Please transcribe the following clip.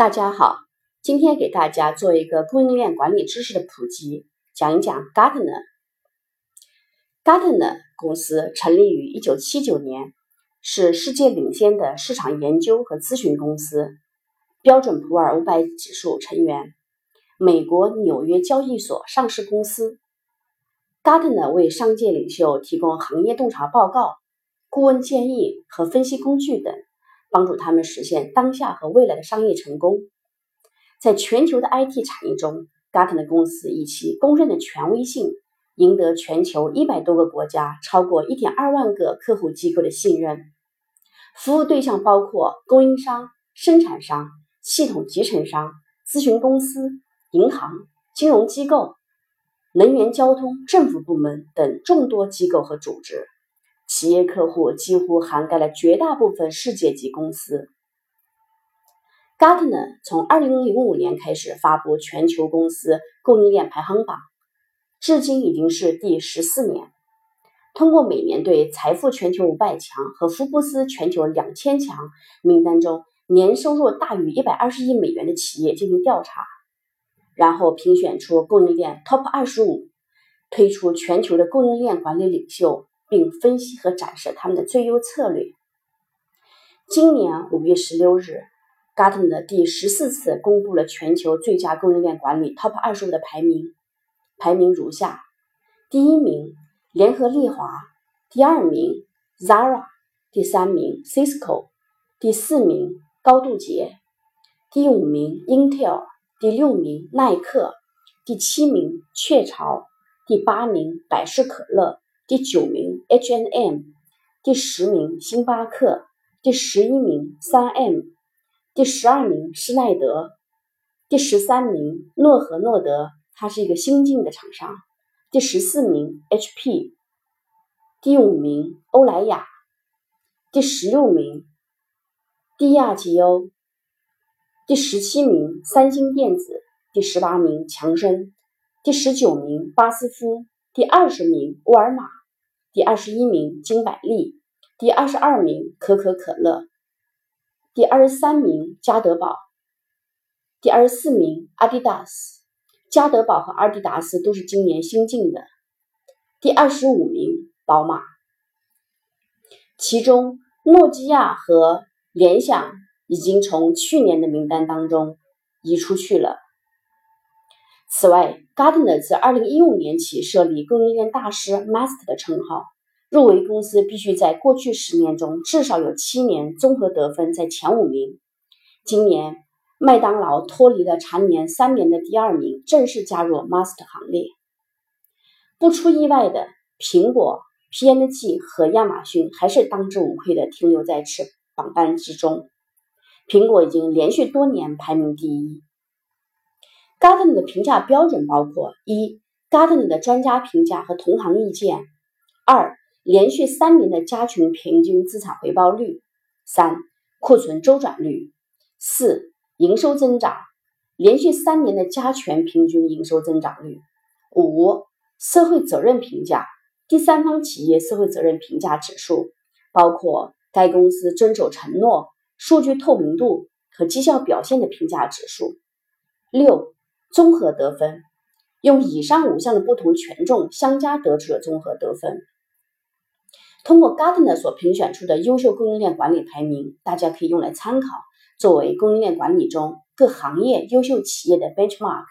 大家好，今天给大家做一个供应链管理知识的普及，讲一讲 Gartner。Gartner 公司成立于一九七九年，是世界领先的市场研究和咨询公司，标准普尔五百指数成员，美国纽约交易所上市公司。Gartner 为商界领袖提供行业洞察报告、顾问建议和分析工具等。帮助他们实现当下和未来的商业成功。在全球的 IT 产业中，Gartner 公司以其公认的权威性，赢得全球一百多个国家超过一点二万个客户机构的信任。服务对象包括供应商、生产商、系统集成商、咨询公司、银行、金融机构、能源、交通、政府部门等众多机构和组织。企业客户几乎涵盖了绝大部分世界级公司。Gartner 从2005年开始发布全球公司供应链排行榜，至今已经是第十四年。通过每年对财富全球五百强和福布斯全球两千强名单中年收入大于一百二十亿美元的企业进行调查，然后评选出供应链 Top 二十五，推出全球的供应链管理领袖。并分析和展示他们的最优策略。今年五月十六日，Gartner 的第十四次公布了全球最佳供应链管理 Top 二十五的排名，排名如下：第一名联合利华，第二名 Zara，第三名 Cisco，第四名高度洁，第五名 Intel，第六名耐克，第七名雀巢，第八名百事可乐。第九名 H&M，第十名星巴克，第十一名三 M，第十二名施耐德，第十三名诺和诺德，它是一个新进的厂商，第十四名 HP，第五名欧莱雅，第十六名蒂亚吉欧，第十七名三星电子，第十八名强生，第十九名巴斯夫，第二十名沃尔玛。第二十一名金百利，第二十二名可口可乐，第二十三名加德宝，第二十四名阿迪达斯。加德宝和阿迪达斯都是今年新进的。第二十五名宝马，其中诺基亚和联想已经从去年的名单当中移出去了。此外，Gartner 自2015年起设立供应链大师 Master 的称号。入围公司必须在过去十年中至少有七年综合得分在前五名。今年，麦当劳脱离了蝉联三年的第二名，正式加入 Master 行列。不出意外的，苹果、P&G 和亚马逊还是当之无愧的停留在此榜单之中。苹果已经连续多年排名第一。Gartner 的评价标准包括：一、Gartner 的专家评价和同行意见；二、连续三年的加权平均资产回报率；三、库存周转率；四、营收增长，连续三年的加权平均营收增长率；五、社会责任评价，第三方企业社会责任评价指数，包括该公司遵守承诺、数据透明度和绩效表现的评价指数；六。综合得分，用以上五项的不同权重相加得出的综合得分。通过 Gartner 所评选出的优秀供应链管理排名，大家可以用来参考，作为供应链管理中各行业优秀企业的 benchmark。